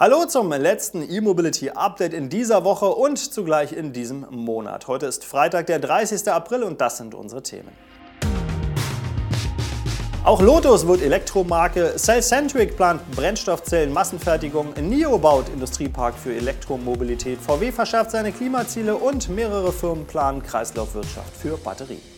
Hallo zum letzten E-Mobility Update in dieser Woche und zugleich in diesem Monat. Heute ist Freitag, der 30. April und das sind unsere Themen. Auch Lotus wird Elektromarke, Cellcentric plant Brennstoffzellen-Massenfertigung, NIO baut Industriepark für Elektromobilität, VW verschärft seine Klimaziele und mehrere Firmen planen Kreislaufwirtschaft für Batterien.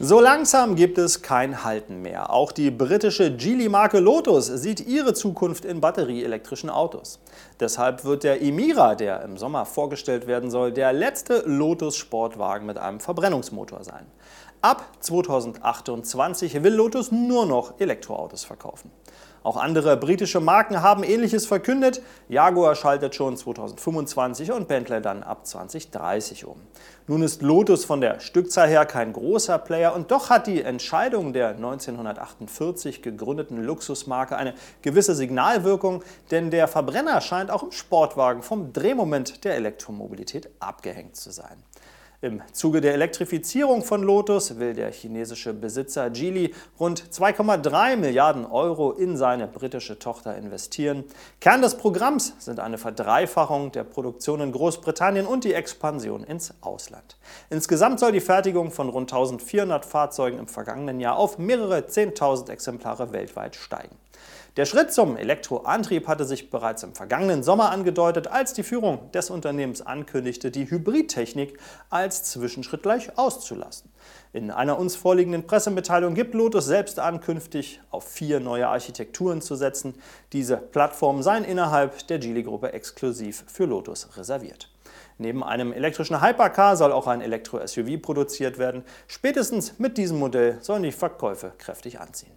So langsam gibt es kein Halten mehr. Auch die britische Geely-Marke Lotus sieht ihre Zukunft in batterieelektrischen Autos. Deshalb wird der Emira, der im Sommer vorgestellt werden soll, der letzte Lotus-Sportwagen mit einem Verbrennungsmotor sein. Ab 2028 will Lotus nur noch Elektroautos verkaufen. Auch andere britische Marken haben ähnliches verkündet. Jaguar schaltet schon 2025 und Bentley dann ab 2030 um. Nun ist Lotus von der Stückzahl her kein großer Player und doch hat die Entscheidung der 1948 gegründeten Luxusmarke eine gewisse Signalwirkung, denn der Verbrenner scheint auch im Sportwagen vom Drehmoment der Elektromobilität abgehängt zu sein. Im Zuge der Elektrifizierung von Lotus will der chinesische Besitzer Geely rund 2,3 Milliarden Euro in seine britische Tochter investieren. Kern des Programms sind eine Verdreifachung der Produktion in Großbritannien und die Expansion ins Ausland. Insgesamt soll die Fertigung von rund 1400 Fahrzeugen im vergangenen Jahr auf mehrere 10.000 Exemplare weltweit steigen. Der Schritt zum Elektroantrieb hatte sich bereits im vergangenen Sommer angedeutet, als die Führung des Unternehmens ankündigte, die Hybridtechnik als Zwischenschritt gleich auszulassen. In einer uns vorliegenden Pressemitteilung gibt Lotus selbst an, künftig auf vier neue Architekturen zu setzen. Diese Plattformen seien innerhalb der Geely-Gruppe exklusiv für Lotus reserviert. Neben einem elektrischen Hypercar soll auch ein Elektro-SUV produziert werden. Spätestens mit diesem Modell sollen die Verkäufe kräftig anziehen.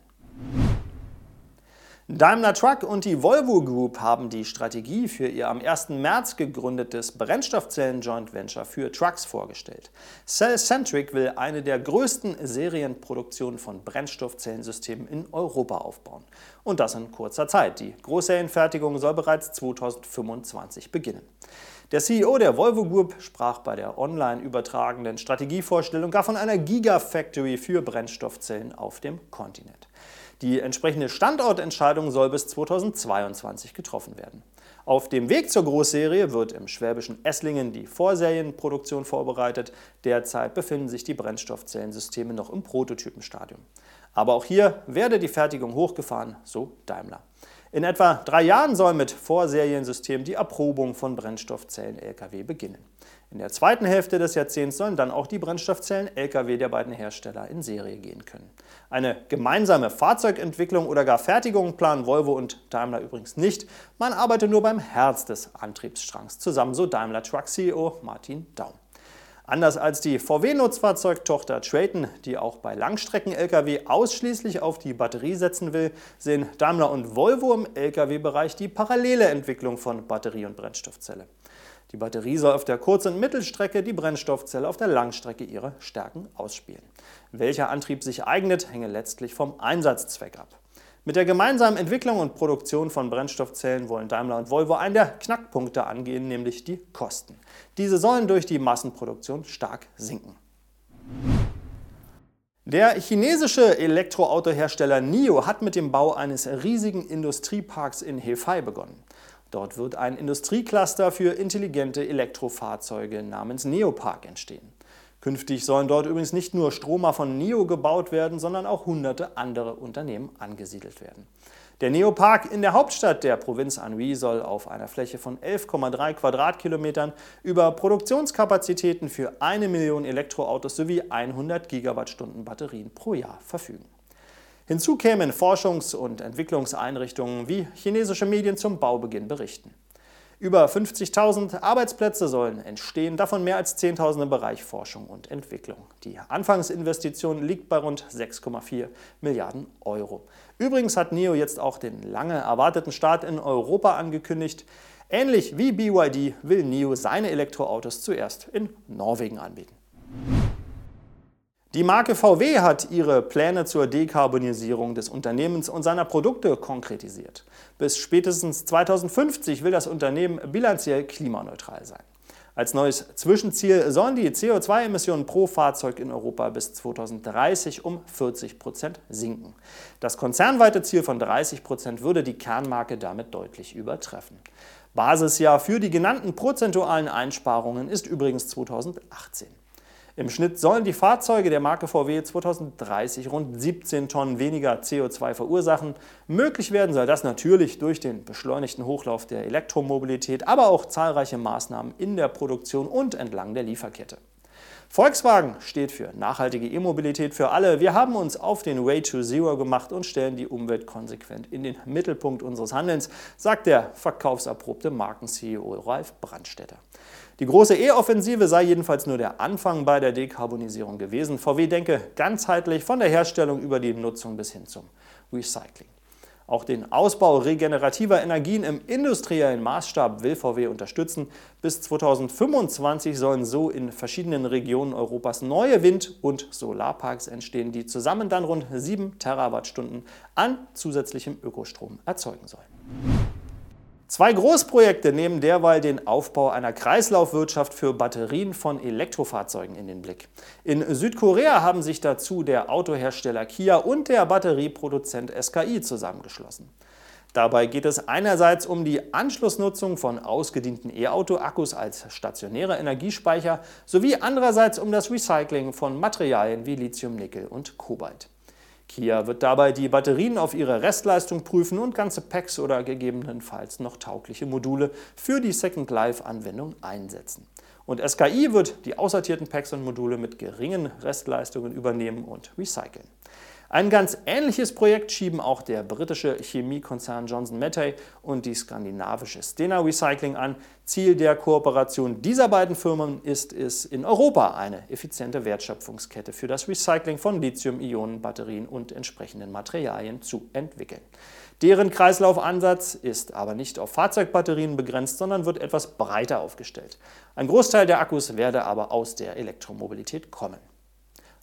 Daimler Truck und die Volvo Group haben die Strategie für ihr am 1. März gegründetes Brennstoffzellen-Joint Venture für Trucks vorgestellt. Cellcentric will eine der größten Serienproduktionen von Brennstoffzellensystemen in Europa aufbauen. Und das in kurzer Zeit. Die Großserienfertigung soll bereits 2025 beginnen. Der CEO der Volvo Group sprach bei der online übertragenen Strategievorstellung gar von einer Gigafactory für Brennstoffzellen auf dem Kontinent. Die entsprechende Standortentscheidung soll bis 2022 getroffen werden. Auf dem Weg zur Großserie wird im schwäbischen Esslingen die Vorserienproduktion vorbereitet. Derzeit befinden sich die Brennstoffzellensysteme noch im Prototypenstadium. Aber auch hier werde die Fertigung hochgefahren, so Daimler. In etwa drei Jahren soll mit Vorseriensystemen die Erprobung von Brennstoffzellen-Lkw beginnen. In der zweiten Hälfte des Jahrzehnts sollen dann auch die Brennstoffzellen-Lkw der beiden Hersteller in Serie gehen können. Eine gemeinsame Fahrzeugentwicklung oder gar Fertigung planen Volvo und Daimler übrigens nicht. Man arbeitet nur beim Herz des Antriebsstrangs zusammen, so Daimler Truck CEO Martin Daum. Anders als die VW-Nutzfahrzeugtochter Traton, die auch bei Langstrecken-Lkw ausschließlich auf die Batterie setzen will, sehen Daimler und Volvo im Lkw-Bereich die parallele Entwicklung von Batterie und Brennstoffzelle. Die Batterie soll auf der Kurz- und Mittelstrecke, die Brennstoffzelle auf der Langstrecke ihre Stärken ausspielen. Welcher Antrieb sich eignet, hänge letztlich vom Einsatzzweck ab. Mit der gemeinsamen Entwicklung und Produktion von Brennstoffzellen wollen Daimler und Volvo einen der Knackpunkte angehen, nämlich die Kosten. Diese sollen durch die Massenproduktion stark sinken. Der chinesische Elektroautohersteller NIO hat mit dem Bau eines riesigen Industrieparks in Hefei begonnen. Dort wird ein Industriecluster für intelligente Elektrofahrzeuge namens Neopark entstehen. Künftig sollen dort übrigens nicht nur Stromer von NEO gebaut werden, sondern auch hunderte andere Unternehmen angesiedelt werden. Der Neopark in der Hauptstadt der Provinz Anhui soll auf einer Fläche von 11,3 Quadratkilometern über Produktionskapazitäten für eine Million Elektroautos sowie 100 Gigawattstunden Batterien pro Jahr verfügen. Hinzu kämen Forschungs- und Entwicklungseinrichtungen, wie chinesische Medien zum Baubeginn berichten. Über 50.000 Arbeitsplätze sollen entstehen, davon mehr als 10.000 im Bereich Forschung und Entwicklung. Die Anfangsinvestition liegt bei rund 6,4 Milliarden Euro. Übrigens hat NIO jetzt auch den lange erwarteten Start in Europa angekündigt. Ähnlich wie BYD will NIO seine Elektroautos zuerst in Norwegen anbieten. Die Marke VW hat ihre Pläne zur Dekarbonisierung des Unternehmens und seiner Produkte konkretisiert. Bis spätestens 2050 will das Unternehmen bilanziell klimaneutral sein. Als neues Zwischenziel sollen die CO2-Emissionen pro Fahrzeug in Europa bis 2030 um 40 Prozent sinken. Das konzernweite Ziel von 30 Prozent würde die Kernmarke damit deutlich übertreffen. Basisjahr für die genannten prozentualen Einsparungen ist übrigens 2018. Im Schnitt sollen die Fahrzeuge der Marke VW 2030 rund 17 Tonnen weniger CO2 verursachen. Möglich werden soll das natürlich durch den beschleunigten Hochlauf der Elektromobilität, aber auch zahlreiche Maßnahmen in der Produktion und entlang der Lieferkette. Volkswagen steht für nachhaltige E-Mobilität für alle. Wir haben uns auf den Way to Zero gemacht und stellen die Umwelt konsequent in den Mittelpunkt unseres Handelns, sagt der verkaufserprobte Marken-CEO Ralf Brandstätter. Die große E-Offensive sei jedenfalls nur der Anfang bei der Dekarbonisierung gewesen. VW denke ganzheitlich von der Herstellung über die Nutzung bis hin zum Recycling. Auch den Ausbau regenerativer Energien im industriellen Maßstab will VW unterstützen. Bis 2025 sollen so in verschiedenen Regionen Europas neue Wind- und Solarparks entstehen, die zusammen dann rund 7 Terawattstunden an zusätzlichem Ökostrom erzeugen sollen. Zwei Großprojekte nehmen derweil den Aufbau einer Kreislaufwirtschaft für Batterien von Elektrofahrzeugen in den Blick. In Südkorea haben sich dazu der Autohersteller Kia und der Batterieproduzent SKI zusammengeschlossen. Dabei geht es einerseits um die Anschlussnutzung von ausgedienten E-Auto-Akkus als stationärer Energiespeicher sowie andererseits um das Recycling von Materialien wie Lithium, Nickel und Kobalt. Kia wird dabei die Batterien auf ihre Restleistung prüfen und ganze Packs oder gegebenenfalls noch taugliche Module für die Second Life-Anwendung einsetzen. Und SKI wird die aussortierten Packs und Module mit geringen Restleistungen übernehmen und recyceln. Ein ganz ähnliches Projekt schieben auch der britische Chemiekonzern Johnson Matthey und die skandinavische Stena Recycling an. Ziel der Kooperation dieser beiden Firmen ist es, in Europa eine effiziente Wertschöpfungskette für das Recycling von Lithium-Ionen-Batterien und entsprechenden Materialien zu entwickeln. Deren Kreislaufansatz ist aber nicht auf Fahrzeugbatterien begrenzt, sondern wird etwas breiter aufgestellt. Ein Großteil der Akkus werde aber aus der Elektromobilität kommen.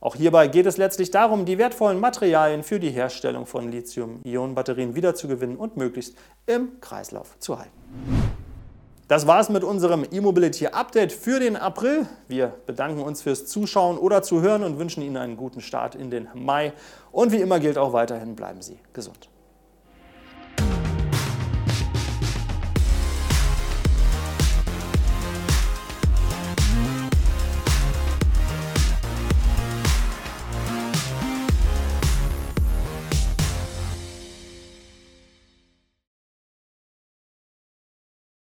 Auch hierbei geht es letztlich darum, die wertvollen Materialien für die Herstellung von Lithium-Ionen-Batterien wiederzugewinnen und möglichst im Kreislauf zu halten. Das war es mit unserem E-Mobility Update für den April. Wir bedanken uns fürs Zuschauen oder Zuhören und wünschen Ihnen einen guten Start in den Mai. Und wie immer gilt auch weiterhin, bleiben Sie gesund.